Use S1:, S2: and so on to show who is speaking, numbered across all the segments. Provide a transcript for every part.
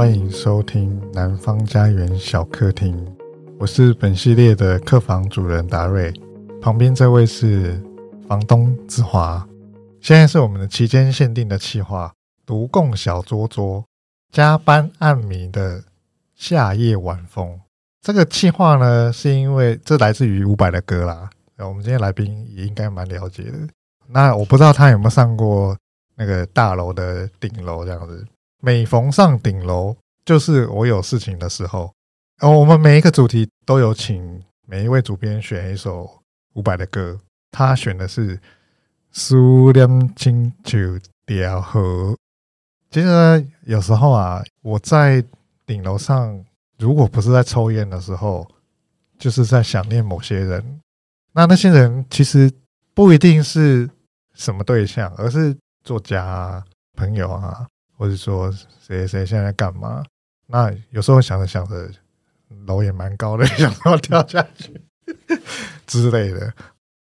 S1: 欢迎收听南方家园小客厅，我是本系列的客房主人达瑞，旁边这位是房东子华。现在是我们的期间限定的企划，独共小桌桌，加班暗迷的夏夜晚风。这个企划呢，是因为这来自于伍佰的歌啦。我们今天来宾也应该蛮了解的。那我不知道他有没有上过那个大楼的顶楼这样子。每逢上顶楼，就是我有事情的时候。哦，我们每一个主题都有请每一位主编选一首伍佰的歌，他选的是《思念亲像条河》。其实呢，有时候啊，我在顶楼上。如果不是在抽烟的时候，就是在想念某些人。那那些人其实不一定是什么对象，而是作家啊、朋友啊，或者说谁谁现在在干嘛。那有时候想着想着，楼也蛮高的，想要跳下去 之类的。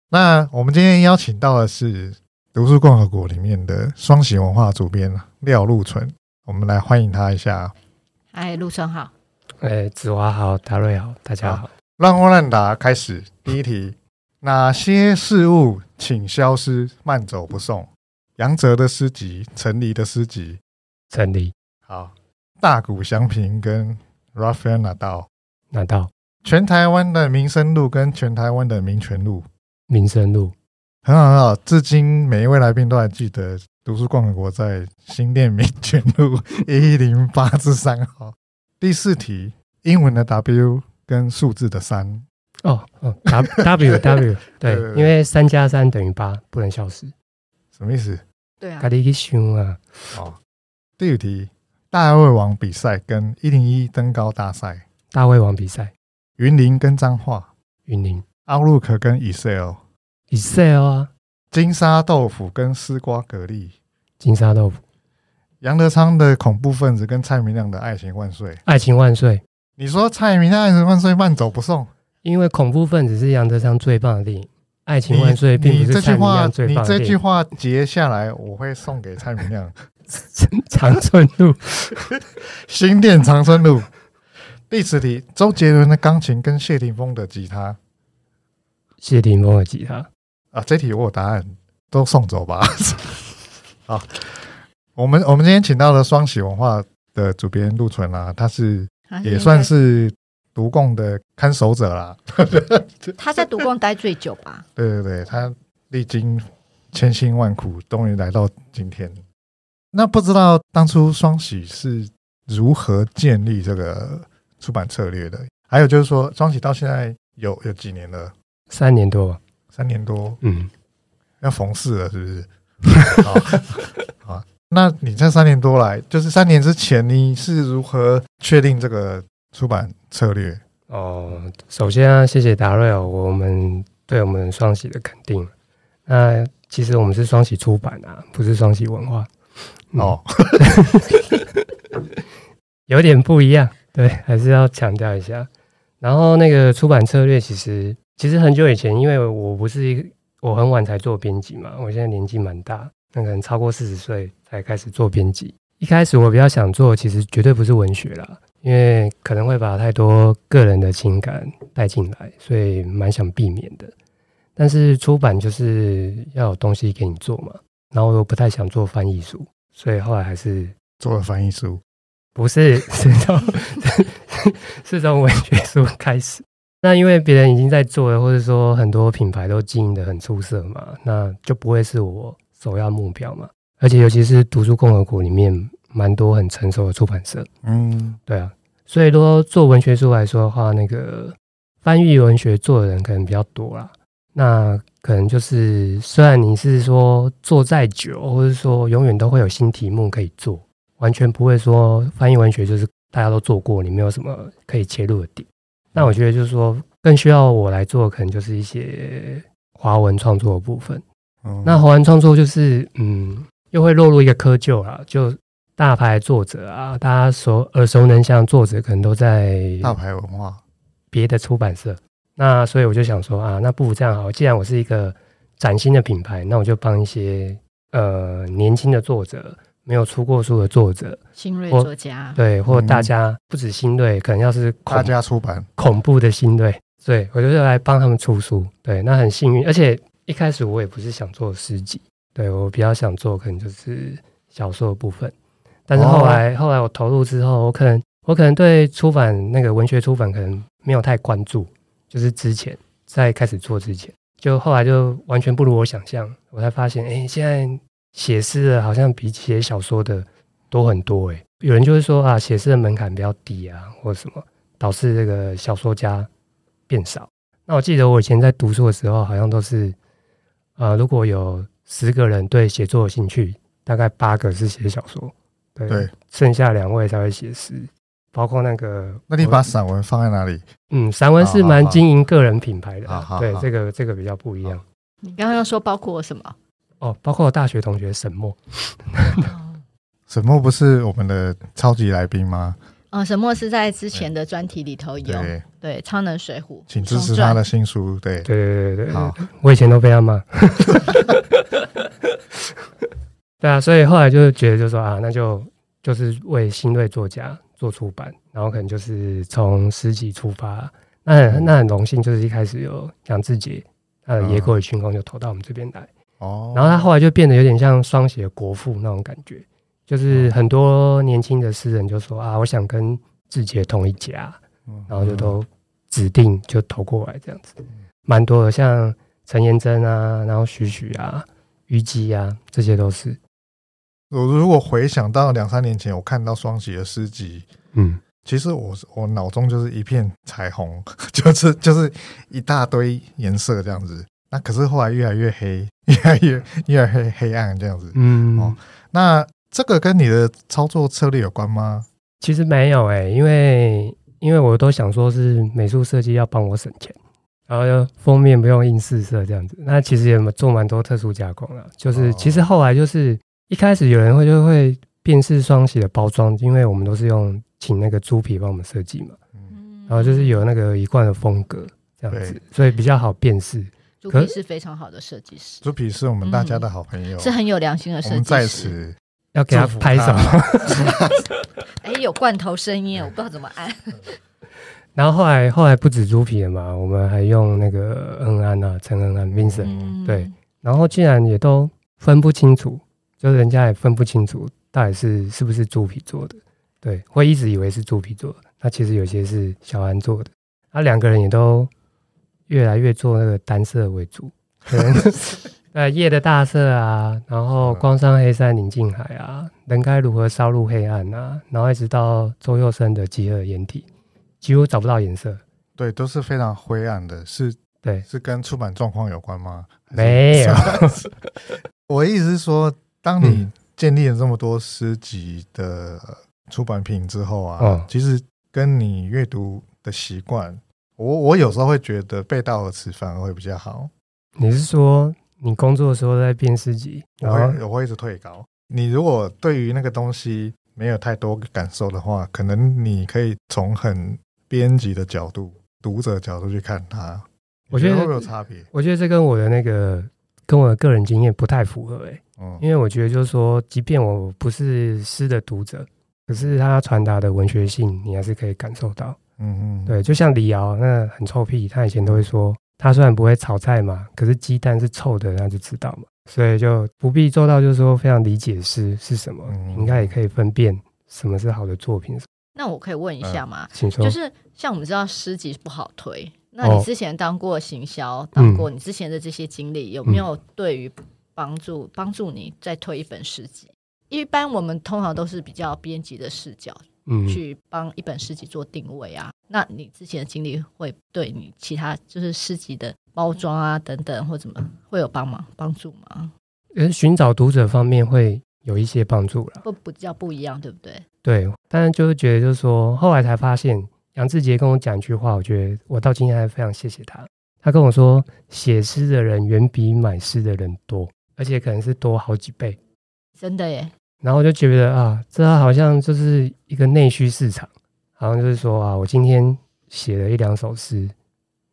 S1: 那我们今天邀请到的是《读书共和国》里面的双喜文化主编廖陆纯，我们来欢迎他一下。
S2: 嗨，禄淳好。
S3: 哎，子华好，达瑞好，大家好。
S1: 让我乱答开始。第一题：哪些事物请消失，慢走不送？杨哲的诗集，陈黎的诗集，
S3: 陈黎。
S1: 好，大谷翔平跟 Rafael Nadal，
S3: 拿到。
S1: 全台湾的民生路跟全台湾的民权路，
S3: 民生路。
S1: 很好很好，至今每一位来宾都还记得读书共和国在新店民权路 一零八之三号。第四题，英文的 W 跟数字的三
S3: 哦哦，W W W 对，因为三加三等于八，不能消失，
S1: 什么意思？
S2: 对啊，
S3: 咖喱鸡胸啊。
S1: 哦，第五题，大胃王比赛跟一零一登高大赛，
S3: 大胃王比赛，
S1: 云林跟彰化，
S3: 云林
S1: ，Outlook 跟 Excel，Excel
S3: 啊，
S1: 金沙豆腐跟丝瓜蛤蜊，
S3: 金沙豆腐。
S1: 杨德昌的恐怖分子跟蔡明亮的爱情万岁，
S3: 爱情万岁。
S1: 你说蔡明亮爱情万岁慢走不送，
S3: 因为恐怖分子是杨德昌最棒的电影，爱情万岁并不是蔡明亮最棒的电影。
S1: 你这句话截下来，我会送给蔡明亮。
S3: 长春路，
S1: 新店长春路。第十题，周杰伦的钢琴跟谢霆锋的吉他，
S3: 谢霆锋的吉他
S1: 啊，这题我有答案，都送走吧。好。我们我们今天请到了双喜文化的主编陆纯啦，他是也算是独共的看守者啦。
S2: 他在独共待最久吧？
S1: 对对对，他历经千辛万苦，终于来到今天。那不知道当初双喜是如何建立这个出版策略的？还有就是说，双喜到现在有有几年了？
S3: 三年多，
S1: 三年多，
S3: 嗯，
S1: 要逢四了，是不是？好，好。那你这三年多来，就是三年之前，你是如何确定这个出版策略？
S3: 哦，首先啊，谢谢达瑞哦，我们对我们双喜的肯定。那其实我们是双喜出版啊，不是双喜文化。嗯、哦，有点不一样，对，还是要强调一下。然后那个出版策略，其实其实很久以前，因为我不是一个，我很晚才做编辑嘛，我现在年纪蛮大。那可能超过四十岁才开始做编辑。一开始我比较想做，其实绝对不是文学啦，因为可能会把太多个人的情感带进来，所以蛮想避免的。但是出版就是要有东西给你做嘛，然后我又不太想做翻译书，所以后来还是
S1: 做了翻译书。
S3: 不是，是从 是从文学书开始。那因为别人已经在做了，或者说很多品牌都经营的很出色嘛，那就不会是我。首要目标嘛，而且尤其是读书共和国里面蛮多很成熟的出版社，嗯，对啊，所以说做文学书来说的话，那个翻译文学做的人可能比较多啦。那可能就是虽然你是说做再久，或者说永远都会有新题目可以做，完全不会说翻译文学就是大家都做过，你没有什么可以切入的点。那我觉得就是说更需要我来做，可能就是一些华文创作的部分。那华文创作就是，嗯，又会落入一个窠臼啦，就大牌作者啊，大家所耳熟能详作者，可能都在
S1: 大牌文化
S3: 别的出版社。那所以我就想说啊，那不如这样好，既然我是一个崭新的品牌，那我就帮一些呃年轻的作者没有出过书的作者，
S2: 新锐作家，
S3: 对，或大家不止新锐，可能要是
S1: 大家出版。
S3: 恐怖的新锐，对，我就是来帮他们出书，对，那很幸运，而且一开始我也不是想做诗集，对，我比较想做可能就是小说的部分，但是后来、哦、后来我投入之后，我可能我可能对出版那个文学出版可能没有太关注，就是之前在开始做之前，就后来就完全不如我想象，我才发现，哎，现在。写诗的好像比写小说的多很多诶，有人就会说啊，写诗的门槛比较低啊，或者什么，导致这个小说家变少。那我记得我以前在读书的时候，好像都是啊、呃，如果有十个人对写作有兴趣，大概八个是写小说，对，对剩下两位才会写诗。包括那个，
S1: 那你把散文放在哪里？
S3: 嗯，散文是蛮经营个人品牌的，啊对，这个这个比较不一样。
S2: 你刚刚说包括什么？
S3: 哦，包括我大学同学沈墨，
S1: 沈墨不是我们的超级来宾吗？
S2: 哦，沈墨是在之前的专题里头有对，对超能水浒，
S1: 请支持他的新书。对
S3: 对对对对，好，我以前都被他骂。对啊，所以后来就觉得，就说啊，那就就是为新锐作家做出版，然后可能就是从诗集出发。那很那很荣幸，就是一开始有杨志杰，他的《野狗与群空》就投到我们这边来。
S1: 哦，
S3: 然后他后来就变得有点像双写国父那种感觉，就是很多年轻的诗人就说啊，我想跟志杰同一家，然后就都指定就投过来这样子，蛮多的，像陈妍珍啊，然后许许啊、虞姬啊，这些都是。
S1: 我如果回想到两三年前，我看到双喜的诗集，
S3: 嗯，其
S1: 实我我脑中就是一片彩虹，就是就是一大堆颜色这样子。那可是后来越来越黑，越来越越来越黑暗这样子。
S3: 嗯，
S1: 哦，那这个跟你的操作策略有关吗？
S3: 其实没有诶、欸，因为因为我都想说是美术设计要帮我省钱，然后就封面不用印四色这样子。那其实也做蛮多特殊加工了，就是其实后来就是一开始有人会就会辨识双喜的包装，因为我们都是用请那个猪皮帮我们设计嘛，然后就是有那个一贯的风格这样子，所以比较好辨识。
S2: 猪皮是非常好的设计师，
S1: 猪皮是我们大家的好朋友，
S2: 嗯、是很有良心的设计师。我们
S1: 在此
S3: 要给他拍手。
S2: 哎，有罐头声音，我不知道怎么按。
S3: 然后后来后来不止猪皮了嘛，我们还用那个恩安啊，陈恩安 Vincent、嗯、对。然后竟然也都分不清楚，就是人家也分不清楚到底是是不是猪皮做的，对，会一直以为是猪皮做的，那其实有些是小安做的。那两个人也都。越来越做那个单色为主，可能呃夜的大色啊，然后光山黑山宁静海啊，人该如何烧入黑暗啊，然后一直到周佑生的饥饿掩体，几乎找不到颜色。
S1: 对，都是非常灰暗的，是，
S3: 对，
S1: 是跟出版状况有关吗？
S3: 没有，
S1: 我的意思是说，当你建立了这么多诗集的出版品之后啊，嗯、其实跟你阅读的习惯。我我有时候会觉得背道而驰反而会比较好。
S3: 你是说你工作的时候在编诗集，然后
S1: 我会我会一直退稿。你如果对于那个东西没有太多感受的话，可能你可以从很编辑的角度、读者角度去看它。我觉得会有差别？
S3: 我觉得这跟我的那个跟我的个人经验不太符合诶、欸。嗯，因为我觉得就是说，即便我不是诗的读者，可是他传达的文学性，你还是可以感受到。
S1: 嗯嗯，
S3: 对，就像李敖那很臭屁，他以前都会说，他虽然不会炒菜嘛，可是鸡蛋是臭的，那就知道嘛，所以就不必做到就是说非常理解诗是什么，嗯、应该也可以分辨什么是好的作品。
S2: 那我可以问一下吗？
S3: 请说。
S2: 就是像我们知道诗集不好推，那你之前当过行销，哦、当过你之前的这些经历，有没有对于帮助帮助你再推一本诗集？一般我们通常都是比较编辑的视角。嗯，去帮一本诗集做定位啊？那你之前的经历会对你其他就是诗集的包装啊等等或怎么会有帮忙帮助吗？
S3: 呃，寻找读者方面会有一些帮助了，
S2: 不比较不一样，对不对？
S3: 对，但是就是觉得就是说，后来才发现杨志杰跟我讲一句话，我觉得我到今天还非常谢谢他。他跟我说，写诗的人远比买诗的人多，而且可能是多好几倍。
S2: 真的耶。
S3: 然后我就觉得啊，这好像就是一个内需市场，好像就是说啊，我今天写了一两首诗，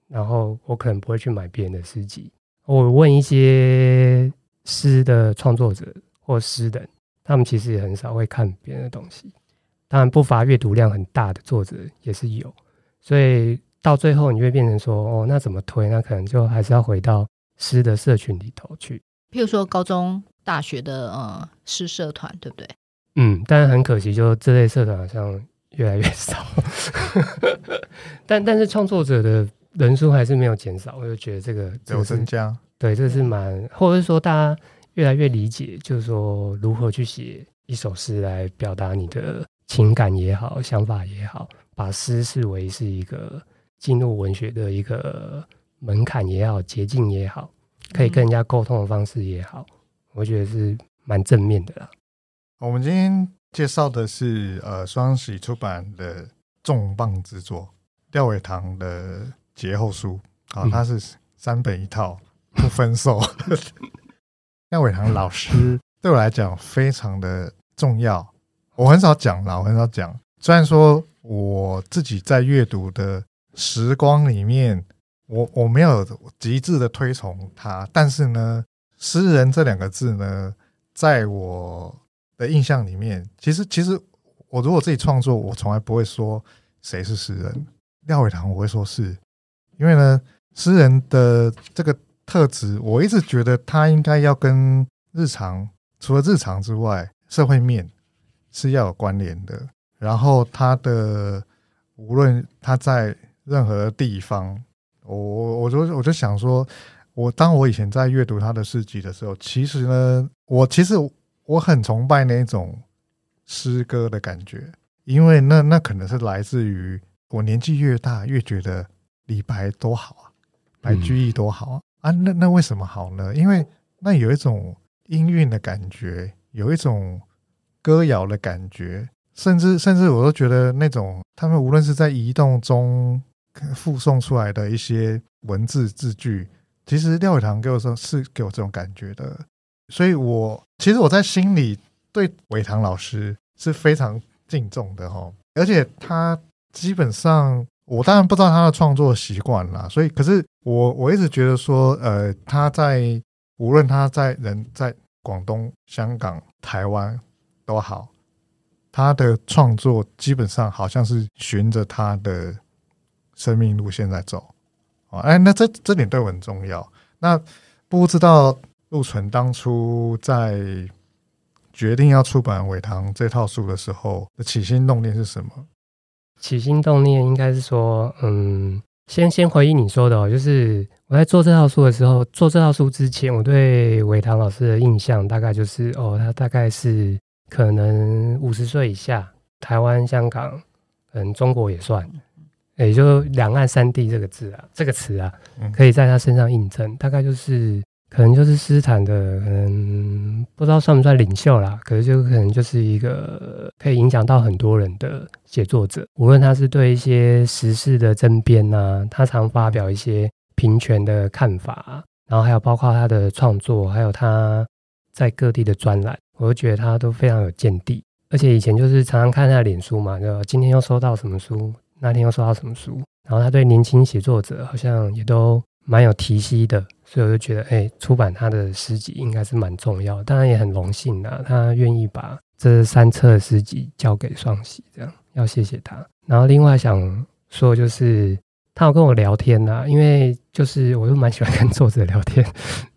S3: 然后我可能不会去买别人的诗集。我问一些诗的创作者或诗人，他们其实也很少会看别人的东西。当然，不乏阅读量很大的作者也是有，所以到最后你会变成说，哦，那怎么推？那可能就还是要回到诗的社群里头去。
S2: 譬如说，高中、大学的呃诗社团，对不对？
S3: 嗯，但是很可惜，就这类社团好像越来越少。但但是创作者的人数还是没有减少，我就觉得这个
S1: 有增加。
S3: 对，这是蛮，或者是说大家越来越理解，就是说如何去写一首诗来表达你的情感也好，想法也好，把诗视为是一个进入文学的一个门槛也好，捷径也好，可以跟人家沟通的方式也好，嗯、我觉得是蛮正面的啦。
S1: 我们今天介绍的是呃双喜出版的重磅之作廖伟棠的节后书，好、哦，它是三本一套。嗯不分售，廖伟棠老师 对我来讲非常的重要。我很少讲啦，我很少讲。虽然说我自己在阅读的时光里面，我我没有极致的推崇他，但是呢，诗人这两个字呢，在我的印象里面，其实其实我如果自己创作，我从来不会说谁是诗人。廖伟棠我会说是，因为呢，诗人的这个。特质，我一直觉得他应该要跟日常，除了日常之外，社会面是要有关联的。然后他的无论他在任何地方，我我我就我就想说，我当我以前在阅读他的诗集的时候，其实呢，我其实我很崇拜那种诗歌的感觉，因为那那可能是来自于我年纪越大，越觉得李白多好啊，白居易多好啊。啊，那那为什么好呢？因为那有一种音韵的感觉，有一种歌谣的感觉，甚至甚至我都觉得那种他们无论是在移动中附送出来的一些文字字句，其实廖伟棠给我说是给我这种感觉的，所以我其实我在心里对伟棠老师是非常敬重的哈，而且他基本上。我当然不知道他的创作习惯啦，所以可是我我一直觉得说，呃，他在无论他在人在广东、香港、台湾都好，他的创作基本上好像是循着他的生命路线在走。哦，哎，那这这点对我很重要。那不知道陆纯当初在决定要出版伟棠这套书的时候的起心动念是什么？
S3: 起心动念应该是说，嗯，先先回忆你说的哦，就是我在做这套书的时候，做这套书之前，我对伟棠老师的印象大概就是，哦，他大概是可能五十岁以下，台湾、香港，嗯，中国也算，也就两岸三地这个字啊，这个词啊，可以在他身上印证，大概就是。可能就是斯坦的，可能不知道算不算领袖啦。可是就可能就是一个可以影响到很多人的写作者。无论他是对一些时事的争辩啊，他常发表一些平权的看法，然后还有包括他的创作，还有他在各地的专栏，我都觉得他都非常有见地。而且以前就是常常看他的脸书嘛，就今天又收到什么书，那天又收到什么书，然后他对年轻写作者好像也都。蛮有提携的，所以我就觉得，哎、出版他的诗集应该是蛮重要。当然也很荣幸啊，他愿意把这三册诗集交给双喜，这样要谢谢他。然后另外想说，就是他有跟我聊天呐、因为就是我就蛮喜欢跟作者聊天。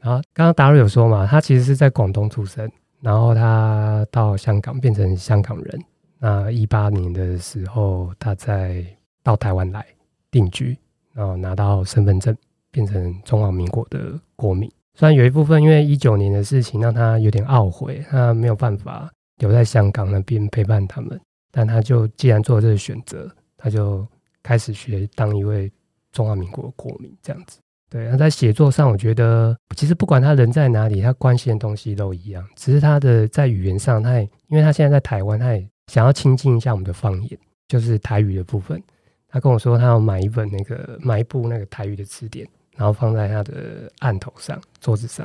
S3: 然后刚刚达瑞有说嘛，他其实是在广东出生，然后他到香港变成香港人。那一八年的时候，他在到台湾来定居，然后拿到身份证。变成中华民国的国民，虽然有一部分因为一九年的事情让他有点懊悔，他没有办法留在香港那边陪伴他们，但他就既然做了这个选择，他就开始学当一位中华民国的国民这样子。对，那在写作上，我觉得其实不管他人在哪里，他关心的东西都一样，只是他的在语言上，他也因为他现在在台湾，他也想要亲近一下我们的方言，就是台语的部分。他跟我说，他要买一本那个买一部那个台语的词典。然后放在他的案头上、桌子上，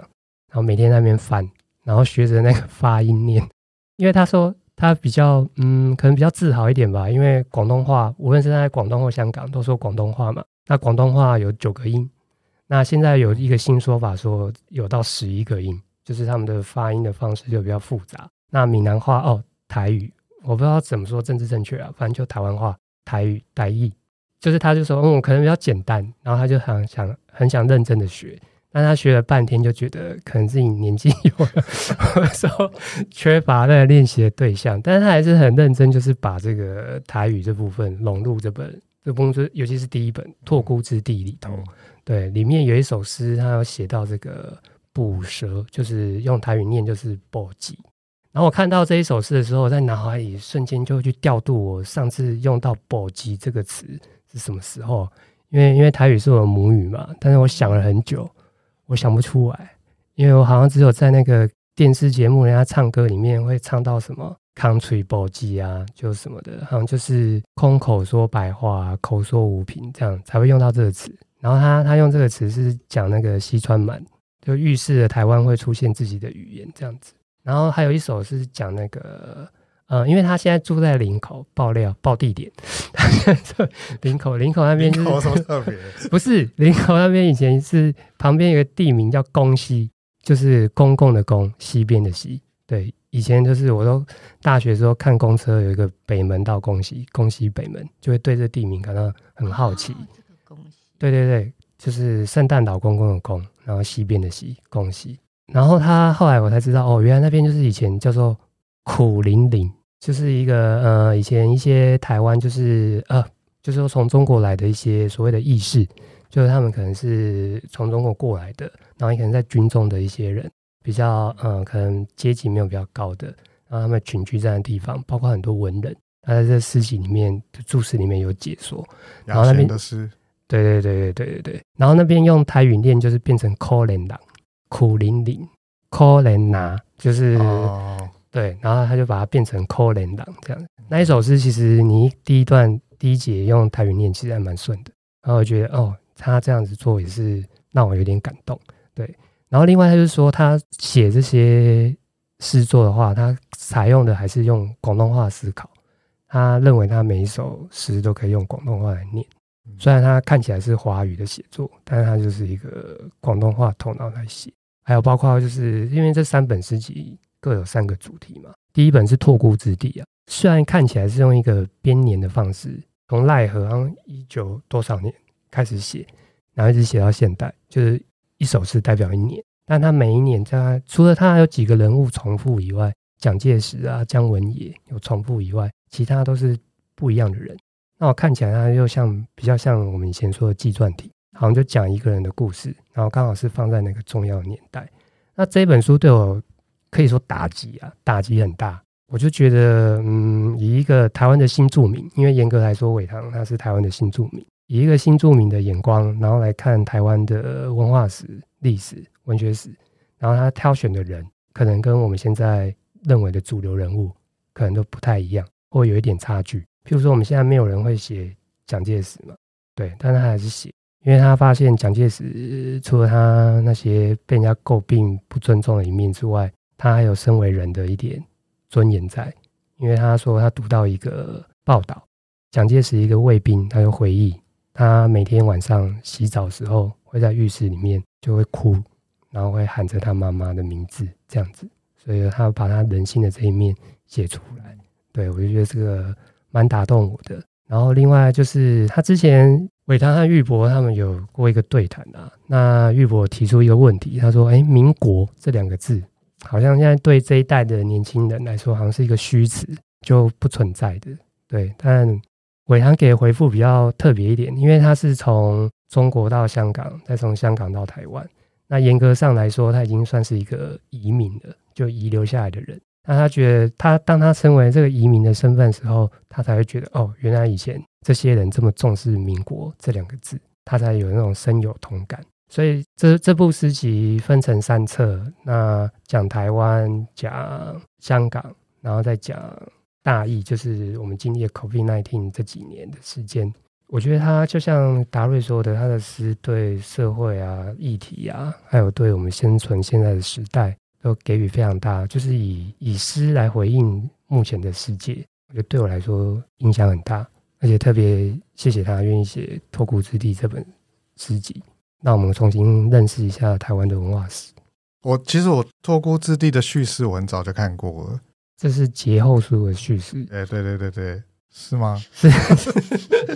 S3: 然后每天在那边翻，然后学着那个发音念。因为他说他比较嗯，可能比较自豪一点吧，因为广东话无论是在广东或香港都说广东话嘛。那广东话有九个音，那现在有一个新说法说有到十一个音，就是他们的发音的方式就比较复杂。那闽南话哦，台语，我不知道怎么说政治正确啊，反正就台湾话、台语、台译，就是他就说嗯，可能比较简单，然后他就很想很想认真的学。但他学了半天，就觉得可能自己年纪有了，或者说缺乏那个练习的对象。但是他还是很认真，就是把这个台语这部分融入这本这部分，尤其是第一本《拓孤之地》里头。对，里面有一首诗，他有写到这个“捕蛇”，就是用台语念就是“捕鸡”。然后我看到这一首诗的时候，我在脑海里瞬间就会去调度我上次用到“捕鸡”这个词是什么时候，因为因为台语是我的母语嘛，但是我想了很久。我想不出来，因为我好像只有在那个电视节目，人家唱歌里面会唱到什么 “country boy” 啊，就什么的，好像就是空口说白话，口说无凭这样才会用到这个词。然后他他用这个词是讲那个西川满，就预示了台湾会出现自己的语言这样子。然后还有一首是讲那个。呃，因为他现在住在林口，爆料爆地点。他现在住林口，林口那边就是
S1: 什么特别？
S3: 不是林口那边以前是旁边有个地名叫公西，就是公共的公，西边的西。对，以前就是我都大学时候看公车有一个北门到公西，公西北门，就会对这地名感到很好奇。哦，这个公西。对对对，就是圣诞老公公的公，然后西边的西，公西。然后他后来我才知道，哦，原来那边就是以前叫做。苦林岭就是一个呃，以前一些台湾就是呃，就是说从中国来的一些所谓的义士，就是他们可能是从中国过来的，然后也可能在军中的一些人，比较呃，可能阶级没有比较高的，然后他们群居在的地方，包括很多文人，他在这诗集里面的注释里面有解说，然后那边
S1: 的诗，
S3: 对对对对对对对，然后那边用台语念就是变成苦苓郎，苦苓岭，苦苓拿就是。哦对，然后他就把它变成可怜人这样。那一首诗其实你第一段第一节用台语念，其实还蛮顺的。然后我觉得哦，他这样子做也是让我有点感动。对，然后另外他就是说，他写这些诗作的话，他采用的还是用广东话思考。他认为他每一首诗都可以用广东话来念，虽然他看起来是华语的写作，但是他就是一个广东话头脑来写。还有包括就是因为这三本诗集。各有三个主题嘛。第一本是拓孤之地啊，虽然看起来是用一个编年的方式，从赖和一九多少年开始写，然后一直写到现代，就是一首诗代表一年。但他每一年在除了他有几个人物重复以外，蒋介石啊、姜文也有重复以外，其他都是不一样的人。那我看起来他又像比较像我们以前说的纪传体，好像就讲一个人的故事，然后刚好是放在那个重要年代。那这本书对我。可以说打击啊，打击很大。我就觉得，嗯，以一个台湾的新著名，因为严格来说，伟棠他是台湾的新著名，以一个新著名的眼光，然后来看台湾的文化史、历史、文学史，然后他挑选的人，可能跟我们现在认为的主流人物，可能都不太一样，或有一点差距。譬如说，我们现在没有人会写蒋介石嘛，对，但他还是写，因为他发现蒋介石除了他那些被人家诟病、不尊重的一面之外，他还有身为人的一点尊严在，因为他说他读到一个报道，蒋介石一个卫兵，他就回忆，他每天晚上洗澡时候会在浴室里面就会哭，然后会喊着他妈妈的名字这样子，所以他把他人性的这一面写出来，对，我就觉得这个蛮打动我的。然后另外就是他之前伟堂和玉博他们有过一个对谈啊，那玉博提出一个问题，他说：“哎，民国这两个字。”好像现在对这一代的年轻人来说，好像是一个虚词，就不存在的。对，但伟堂给的回复比较特别一点，因为他是从中国到香港，再从香港到台湾。那严格上来说，他已经算是一个移民了，就遗留下来的人。那他觉得，他当他成为这个移民的身份时候，他才会觉得，哦，原来以前这些人这么重视“民国”这两个字，他才有那种深有同感。所以这这部诗集分成三册，那讲台湾，讲香港，然后再讲大义，就是我们经历了 COVID-19 这几年的时间。我觉得他就像达瑞说的，他的诗对社会啊、议题啊，还有对我们生存现在的时代，都给予非常大，就是以以诗来回应目前的世界。我觉得对我来说影响很大，而且特别谢谢他愿意写《托孤之地》这本诗集。那我们重新认识一下台湾的文化史。
S1: 我其实我托孤之地的叙事，我很早就看过了。
S3: 这是节后书的叙事。
S1: 哎，对对对对，是吗？
S3: 是，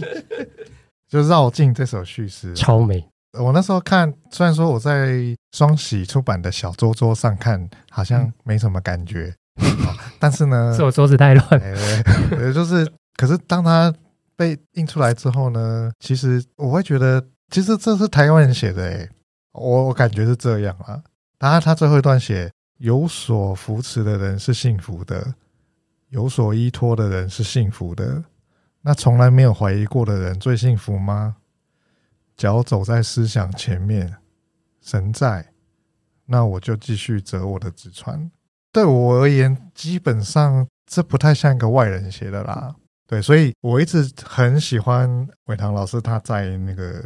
S1: 就绕境这首叙事
S3: 超美。
S1: 我那时候看，虽然说我在双喜出版的小桌桌上看，好像没什么感觉，但是呢，
S3: 是我桌子太乱。
S1: 对，对，就是，可是当它被印出来之后呢，其实我会觉得，其实这是台湾人写的，哎，我我感觉是这样啊。当然，他最后一段写：有所扶持的人是幸福的，有所依托的人是幸福的。那从来没有怀疑过的人最幸福吗？脚走在思想前面，神在，那我就继续折我的纸船。对我而言，基本上这不太像一个外人写的啦。对，所以我一直很喜欢伟棠老师他在那个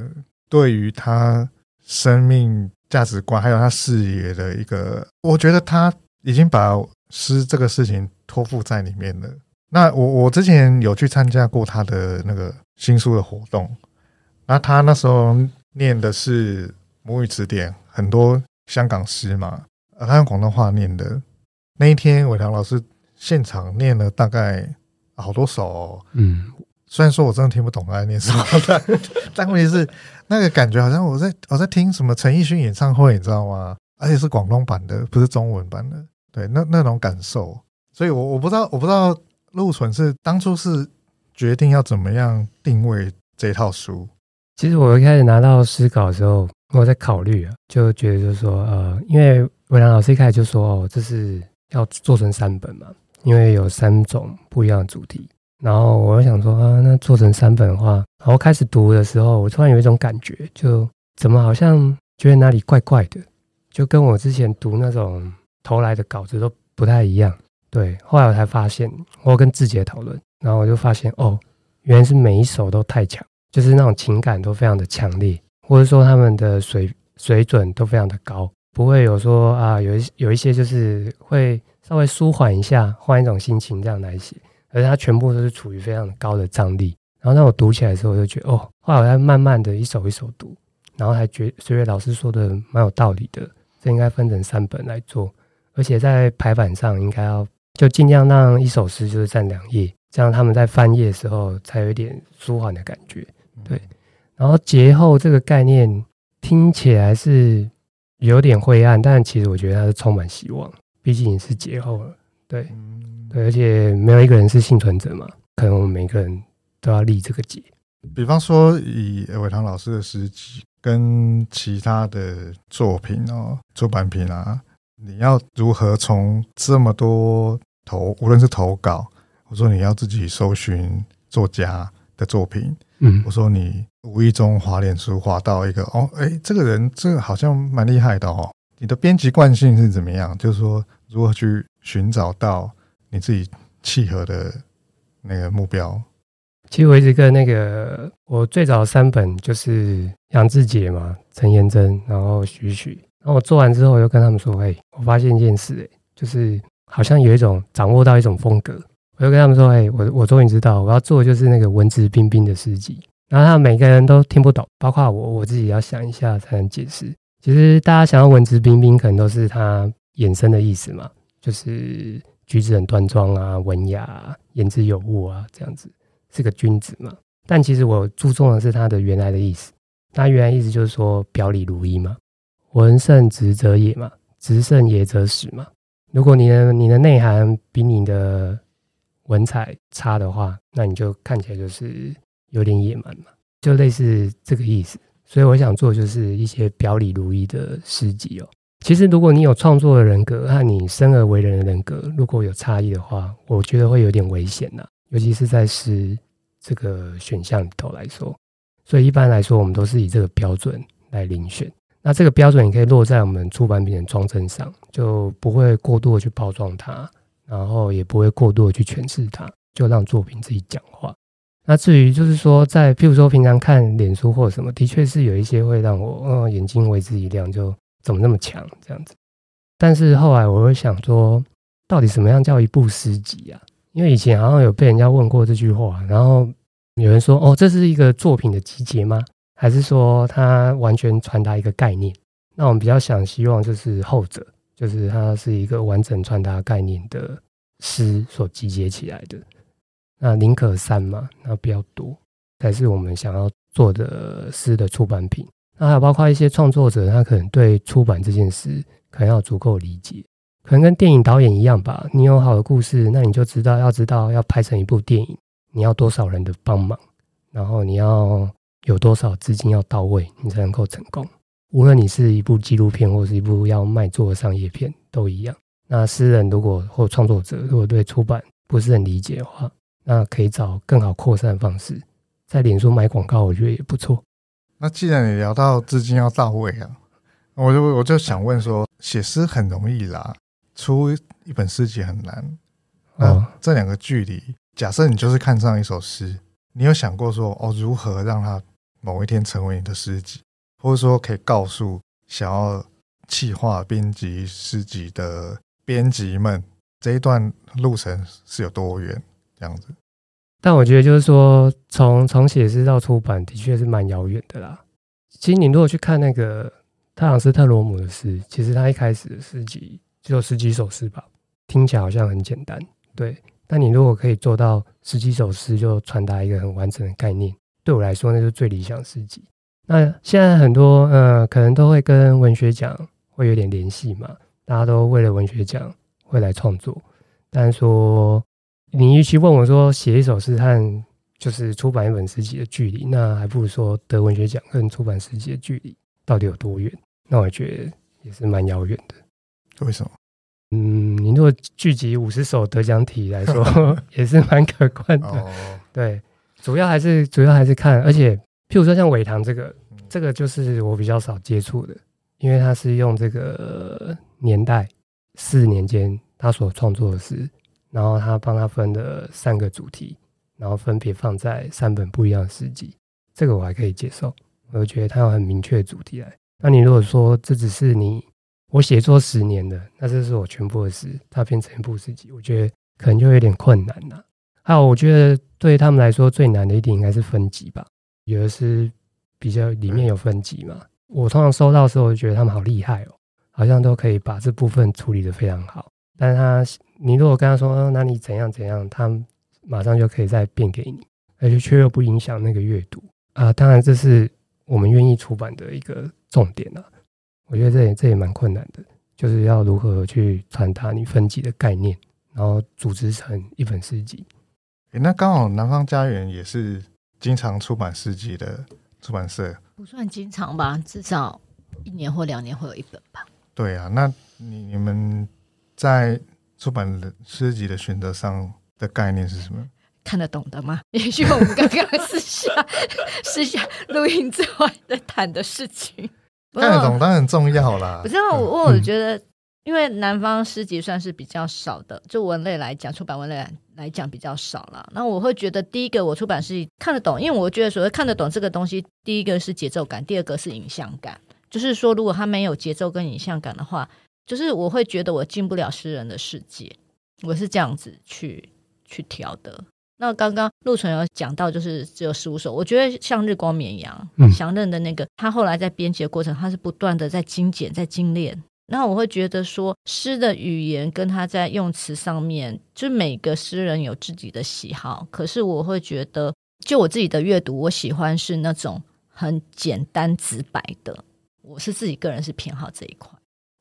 S1: 对于他生命价值观还有他视野的一个，我觉得他已经把诗这个事情托付在里面了。那我我之前有去参加过他的那个新书的活动。那他那时候念的是母语词典，很多香港诗嘛，他用广东话念的。那一天，伟棠老师现场念了大概好多首哦，
S3: 嗯，
S1: 虽然说我真的听不懂他在念什么，但但问题是那个感觉好像我在我在听什么陈奕迅演唱会，你知道吗？而且是广东版的，不是中文版的。对，那那种感受，所以我我不知道，我不知道陆纯是当初是决定要怎么样定位这套书。
S3: 其实我一开始拿到诗稿的时候，我在考虑啊，就觉得就是说，呃，因为伟良老师一开始就说，哦，这是要做成三本嘛，因为有三种不一样的主题。然后我就想说，啊，那做成三本的话，然后开始读的时候，我突然有一种感觉，就怎么好像觉得哪里怪怪的，就跟我之前读那种投来的稿子都不太一样。对，后来我才发现，我跟志杰讨论，然后我就发现，哦，原来是每一首都太强。就是那种情感都非常的强烈，或者说他们的水水准都非常的高，不会有说啊有一有一些就是会稍微舒缓一下，换一种心情这样来写，而它全部都是处于非常高的张力。然后当我读起来的时候，我就觉得哦，后来我在慢慢的一首一首读，然后还觉得所以老师说的蛮有道理的，这应该分成三本来做，而且在排版上应该要就尽量让一首诗就是占两页，这样他们在翻页的时候才有一点舒缓的感觉。对，然后节后这个概念听起来是有点灰暗，但其实我觉得它是充满希望。毕竟是节后了，对，对，而且没有一个人是幸存者嘛，可能我们每个人都要立这个节。
S1: 比方说，以伟棠老师的诗集跟其他的作品哦，出版品啊，你要如何从这么多投，无论是投稿，或者说你要自己搜寻作家的作品。嗯，我说你无意中滑脸书滑到一个哦，哎，这个人这个好像蛮厉害的哦。你的编辑惯性是怎么样？就是说如何去寻找到你自己契合的那个目标？
S3: 其实我一直跟那个我最早三本就是杨志杰嘛、陈妍珍，然后许许。然后我做完之后，我又跟他们说：“哎，我发现一件事，哎，就是好像有一种掌握到一种风格。”我就跟他们说：“哎，我我终于知道我要做的就是那个文质彬彬的诗集。然后他们每个人都听不懂，包括我，我自己要想一下才能解释。其实大家想要文质彬彬，可能都是它衍生的意思嘛，就是举止很端庄啊、文雅、言之有物啊，这样子是个君子嘛。但其实我注重的是它的原来的意思。他原来意思就是说表里如一嘛，文胜直则野嘛，直胜野则实嘛。如果你的你的内涵比你的文采差的话，那你就看起来就是有点野蛮嘛，就类似这个意思。所以我想做就是一些表里如一的诗集哦。其实如果你有创作的人格和你生而为人的人格如果有差异的话，我觉得会有点危险呐，尤其是在诗这个选项里头来说。所以一般来说，我们都是以这个标准来遴选。那这个标准也可以落在我们出版品的装帧上，就不会过度的去包装它。然后也不会过度的去诠释它，就让作品自己讲话。那至于就是说，在譬如说平常看脸书或什么，的确是有一些会让我呃眼睛为之一亮，就怎么那么强这样子。但是后来我会想说，到底什么样叫一部诗集啊？因为以前好像有被人家问过这句话，然后有人说哦，这是一个作品的集结吗？还是说它完全传达一个概念？那我们比较想希望就是后者。就是它是一个完整传达概念的诗所集结起来的。那宁可三嘛，那比较多才是我们想要做的诗的出版品。那还有包括一些创作者，他可能对出版这件事可能要足够理解，可能跟电影导演一样吧。你有好的故事，那你就知道要知道要拍成一部电影，你要多少人的帮忙，然后你要有多少资金要到位，你才能够成功。无论你是一部纪录片，或是一部要卖座的商业片，都一样。那诗人如果或创作者如果对出版不是很理解的话，那可以找更好扩散的方式，在脸书买广告，我觉得也不错。
S1: 那既然你聊到资金要到位啊，我就我就想问说，写诗很容易啦，出一本诗集很难。那这两个距离，假设你就是看上一首诗，你有想过说哦，如何让它某一天成为你的诗集？或者说，可以告诉想要企划编辑诗集的编辑们，这一段路程是有多远？样子。
S3: 但我觉得，就是说，从从写诗到出版，的确是蛮遥远的啦。其实，你如果去看那个特朗斯特罗姆的诗，其实他一开始的诗集只有十几首诗吧，听起来好像很简单，对。但你如果可以做到十几首诗，就传达一个很完整的概念，对我来说，那就是最理想诗集。那现在很多呃，可能都会跟文学奖会有点联系嘛，大家都为了文学奖会来创作。但说你与其问我说写一首诗和就是出版一本诗集的距离，那还不如说得文学奖跟出版诗集的距离到底有多远？那我觉得也是蛮遥远的。
S1: 为什么？
S3: 嗯，你如果聚集五十首得奖体来说，也是蛮可观的。
S1: 哦、
S3: 对，主要还是主要还是看，而且。譬如说像韦唐这个，这个就是我比较少接触的，因为他是用这个年代四十年间他所创作的诗，然后他帮他分了三个主题，然后分别放在三本不一样的诗集，这个我还可以接受，我觉得他有很明确的主题来。那你如果说这只是你我写作十年的，那这是我全部的诗，它变成一部诗集，我觉得可能就有点困难了。还有，我觉得对他们来说最难的一点应该是分级吧。有的是比较里面有分级嘛，我通常收到的时候，我就觉得他们好厉害哦，好像都可以把这部分处理得非常好。但是他，你如果跟他说，那你怎样怎样，他马上就可以再变给你，而且却又不影响那个阅读啊。当然，这是我们愿意出版的一个重点啊。我觉得这也这也蛮困难的，就是要如何去传达你分级的概念，然后组织成一本诗集。
S1: 诶，那刚好南方家园也是。经常出版诗集的出版社
S2: 不算经常吧，至少一年或两年会有一本吧。
S1: 对啊，那你你们在出版的诗集的选择上的概念是什么？
S2: 看得懂的吗？也许我们刚刚私下 私下录音之外在谈的事情，
S1: 看得懂当然很重要啦。
S2: 不是我，我我觉得。因为南方诗集算是比较少的，就文类来讲，出版文类来来讲比较少了。那我会觉得，第一个我出版诗集看得懂，因为我觉得所谓看得懂这个东西，第一个是节奏感，第二个是影像感。就是说，如果它没有节奏跟影像感的话，就是我会觉得我进不了诗人的世界。我是这样子去去调的。那刚刚陆淳有讲到，就是只有十五首，我觉得像日光绵羊、祥任的那个，他后来在编辑的过程，他是不断的在精简、在精炼。那我会觉得说，诗的语言跟他在用词上面，就每个诗人有自己的喜好。可是我会觉得，就我自己的阅读，我喜欢是那种很简单直白的。我是自己个人是偏好这一块，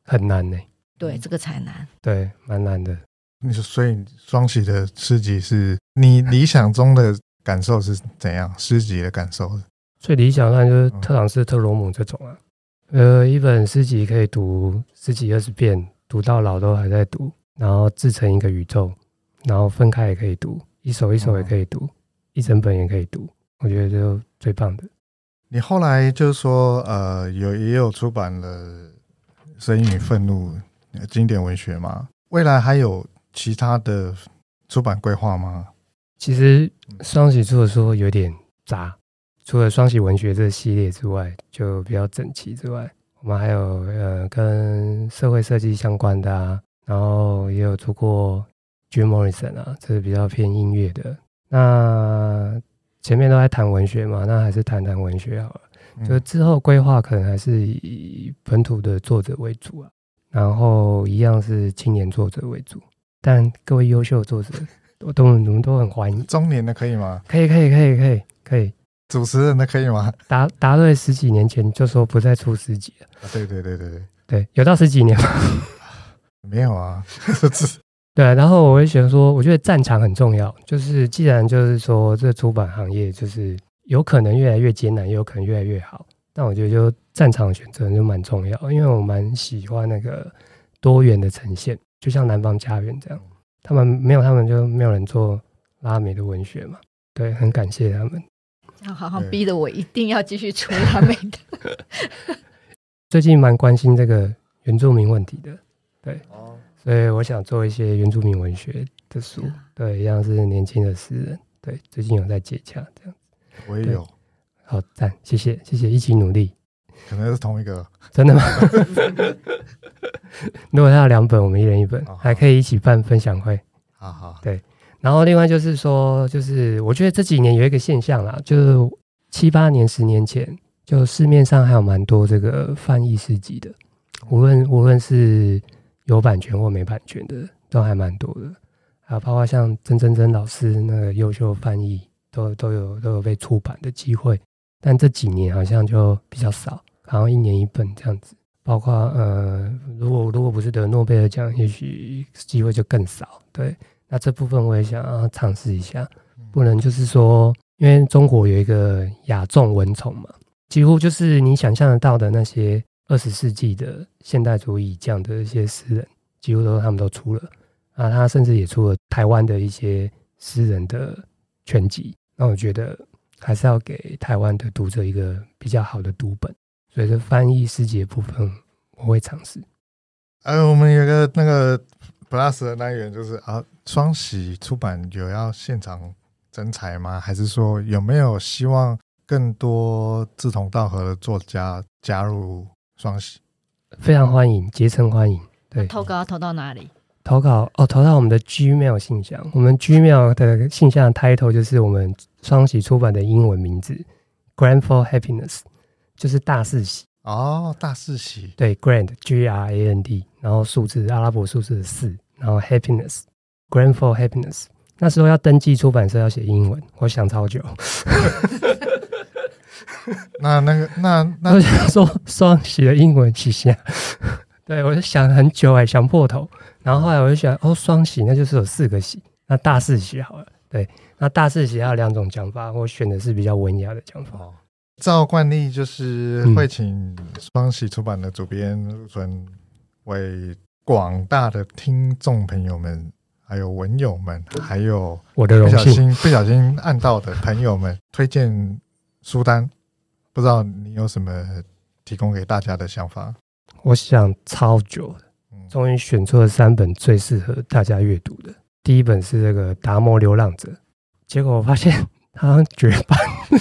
S3: 很难呢。
S2: 对，这个才难。
S3: 对，蛮难的。
S1: 你说，所以双喜的诗集是你理想中的感受是怎样？诗集的感受？
S3: 最理想的就是特朗斯特罗姆这种啊。呃，一本诗集可以读十几二十遍，读到老都还在读，然后自成一个宇宙，然后分开也可以读，一首一首也可以读，一整本也可以读，我觉得就最棒的。
S1: 你后来就是说，呃，有也有出版了《声音与愤怒》经典文学吗？未来还有其他的出版规划吗？
S3: 其实双喜出的书有点杂。除了双喜文学这系列之外，就比较整齐之外，我们还有呃跟社会设计相关的啊，然后也有出过 Jim Morrison 啊，这是比较偏音乐的。那前面都在谈文学嘛，那还是谈谈文学好了。就之后规划可能还是以本土的作者为主啊，然后一样是青年作者为主。但各位优秀的作者，我都我们都很欢迎。
S1: 中年的可以吗？
S3: 可以，可以，可以，可以，可以。
S1: 主持人的可以吗？
S3: 答答对十几年前就说不再出诗集了。
S1: 啊，对对对对对
S3: 对，有到十几年吗？
S1: 没有啊。
S3: 对，然后我会觉得说，我觉得战场很重要。就是既然就是说，这出版行业就是有可能越来越艰难，也有可能越来越好。但我觉得就战场选择就蛮重要，因为我蛮喜欢那个多元的呈现，就像南方家园这样。他们没有他们就没有人做拉美的文学嘛。对，很感谢他们。
S2: 这样好好逼得我一定要继续出拉美的。
S3: 最近蛮关心这个原住民问题的，对。所以我想做一些原住民文学的书，对，一样是年轻的诗人，对，最近有在接洽这样子。
S1: 我也有，
S3: 好赞，谢谢谢谢，一起努力。
S1: 可能是同一个，
S3: 真的吗？如果他有两本，我们一人一本，还可以一起办分享会。
S1: 好好，
S3: 对。然后另外就是说，就是我觉得这几年有一个现象啦，就是七八年、十年前，就市面上还有蛮多这个翻译诗集的，无论无论是。有版权或没版权的都还蛮多的，还有包括像曾曾曾老师那个优秀翻译，都都有都有被出版的机会。但这几年好像就比较少，然后一年一本这样子。包括呃，如果如果不是得诺贝尔奖，也许机会就更少。对，那这部分我也想要尝试一下，不能就是说，因为中国有一个亚众文丛嘛，几乎就是你想象得到的那些。二十世纪的现代主义这样的一些诗人，几乎都他们都出了啊，他甚至也出了台湾的一些诗人的全集。那我觉得还是要给台湾的读者一个比较好的读本，所以这翻译诗集的部分我会尝试。
S1: 呃，我们有个那个 Plus 的单元，就是啊，双喜出版有要现场征才吗？还是说有没有希望更多志同道合的作家加入？双喜，
S3: 非常欢迎，竭诚欢迎。对，
S2: 投稿要投到哪里？
S3: 投稿哦，投到我们的 Gmail 信箱。我们 Gmail 的信箱的 title 就是我们双喜出版的英文名字，Grand for Happiness，就是大四喜
S1: 哦，大四喜。
S3: 对，Grand G R A N D，然后数字阿拉伯数字四，然后 Happiness，Grand for Happiness。那时候要登记出版社要写英文，我想超久。
S1: 那那个那那
S3: 我想说双喜的英文写下，对我就想很久哎，想破头。然后后来我就想，哦，双喜那就是有四个喜，那大四喜好了。对，那大四喜还有两种讲法，我选的是比较文雅的讲法。
S1: 照惯例就是会请双喜出版的主编禄淳为广大的听众朋友们，还有文友们，还有
S3: 我的荣幸，不小心
S1: 不小心按到的朋友们推荐。书单，不知道你有什么提供给大家的想法？
S3: 我想超久终于选出了三本最适合大家阅读的。第一本是这个《达摩流浪者》，结果我发现它绝版。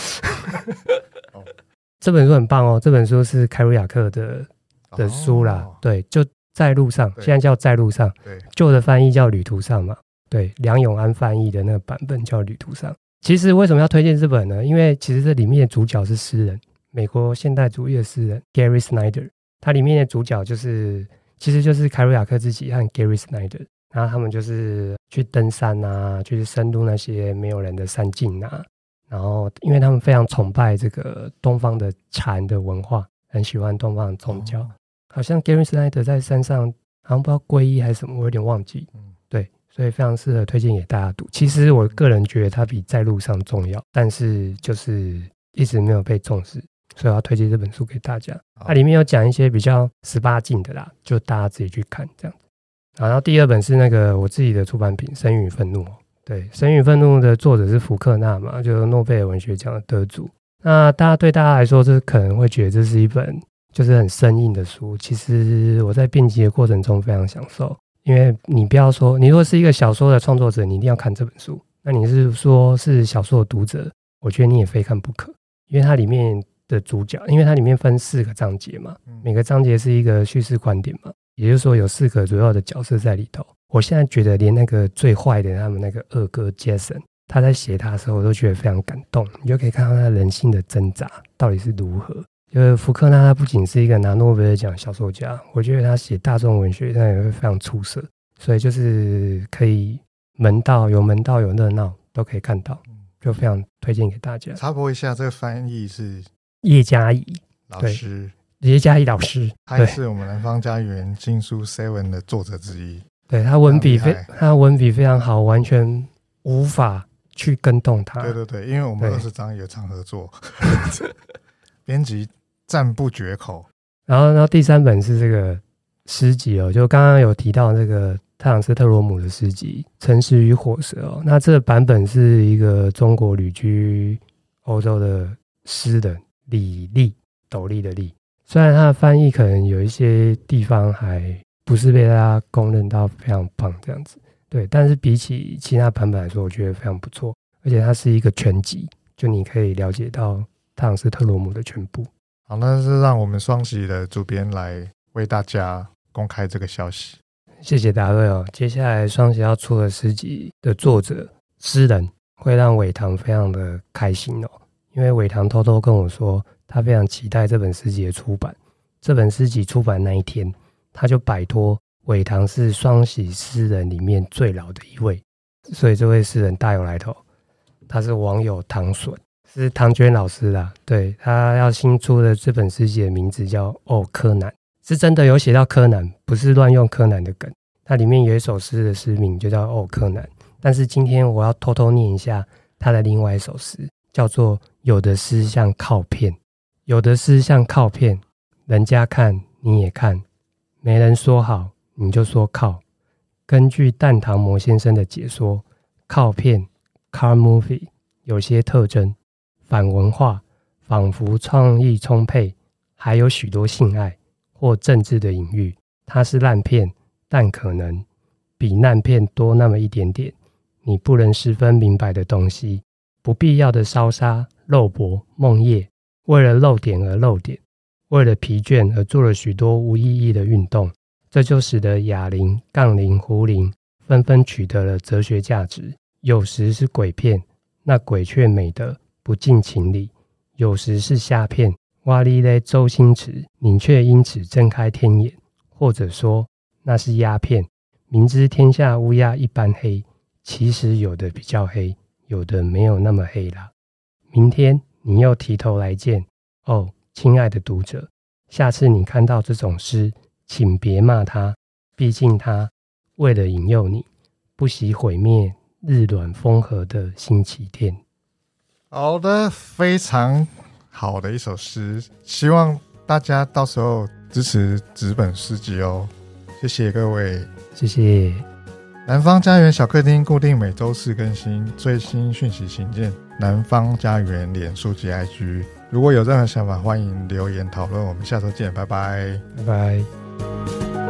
S3: 这本书很棒哦，这本书是凯鲁亚克的的书啦。对，就在路上，现在叫在路上。旧的翻译叫旅途上嘛。对，梁永安翻译的那个版本叫旅途上。其实为什么要推荐这本呢？因为其实这里面的主角是诗人，美国现代主义的诗人 Gary Snyder。它里面的主角就是，其实就是凯鲁亚克自己和 Gary Snyder。然后他们就是去登山啊，去深入那些没有人的山径啊。然后，因为他们非常崇拜这个东方的禅的文化，很喜欢东方的宗教。好像 Gary Snyder 在山上，好像不知道皈依还是什么，我有点忘记。对。所以非常适合推荐给大家读。其实我个人觉得它比在路上重要，但是就是一直没有被重视，所以我要推荐这本书给大家。它里面有讲一些比较十八禁的啦，就大家自己去看这样子。然后第二本是那个我自己的出版品《生与愤怒》。对，《生与愤怒》的作者是福克纳嘛，就是诺贝尔文学奖的得主。那大家对大家来说，这可能会觉得这是一本就是很生硬的书。其实我在编辑的过程中非常享受。因为你不要说，你如果是一个小说的创作者，你一定要看这本书。那你是说是小说的读者，我觉得你也非看不可。因为它里面的主角，因为它里面分四个章节嘛，每个章节是一个叙事观点嘛，也就是说有四个主要的角色在里头。我现在觉得连那个最坏的他们那个二哥 Jason，他在写他的时候，我都觉得非常感动。你就可以看到他人性的挣扎到底是如何。就是福克纳，他不仅是一个拿诺贝尔奖小说家，我觉得他写大众文学，他也会非常出色。所以就是可以门道有门道有热闹都可以看到，就非常推荐给大家。
S1: 插播一下，这个翻译是
S3: 叶嘉怡
S1: 老师，
S3: 叶嘉怡老师，
S1: 他也是我们南方家园新书 Seven 的作者之一。
S3: 对，他文笔非他文笔非常好，完全无法去跟动他。
S1: 对对对，因为我们二十章有常合作，编辑赞不绝口。
S3: 然后，然后第三本是这个诗集哦，就刚刚有提到这个泰朗斯特罗姆的诗集《诚实与火舌》哦。那这个版本是一个中国旅居欧洲的诗人李立，斗笠的笠。虽然它的翻译可能有一些地方还不是被大家公认到非常棒这样子，对，但是比起其他版本来说，我觉得非常不错。而且它是一个全集，就你可以了解到泰朗斯特罗姆的全部。
S1: 好，那是让我们双喜的主编来为大家公开这个消息。
S3: 谢谢达瑞哦。接下来双喜要出的诗集的作者诗人会让伟唐非常的开心哦，因为伟棠偷偷跟我说，他非常期待这本诗集的出版。这本诗集出版那一天，他就摆脱伟棠是双喜诗人里面最老的一位，所以这位诗人大有来头，他是网友唐笋。是唐娟老师啦，对，他要新出的这本诗集的名字叫《哦柯南》，是真的有写到柯南，不是乱用柯南的梗。它里面有一首诗的诗名就叫《哦柯南》，但是今天我要偷偷念一下他的另外一首诗，叫做《有的诗像靠片》，有的诗像靠片，人家看你也看，没人说好你就说靠。根据蛋糖魔先生的解说，靠片 （car movie） 有些特征。反文化，仿佛创意充沛，还有许多性爱或政治的隐喻。它是烂片，但可能比烂片多那么一点点。你不能十分明白的东西，不必要的烧杀、肉搏、梦夜，为了露点而露点，为了疲倦而做了许多无意义的运动。这就使得哑铃、杠铃、壶铃纷纷取得了哲学价值。有时是鬼片，那鬼却美得。不近情理，有时是虾片。哇哩嘞，周星驰，你却因此睁开天眼，或者说那是鸦片。明知天下乌鸦一般黑，其实有的比较黑，有的没有那么黑啦。明天你又提头来见哦，亲爱的读者，下次你看到这种诗，请别骂他，毕竟他为了引诱你，不惜毁灭日暖风和的星期天。
S1: 好的，非常好的一首诗，希望大家到时候支持纸本诗集哦。谢谢各位，
S3: 谢谢。
S1: 南方家园小客厅固定每周四更新最新讯息，请见南方家园脸书及 IG。如果有任何想法，欢迎留言讨论。我们下周见，拜拜，
S3: 拜拜。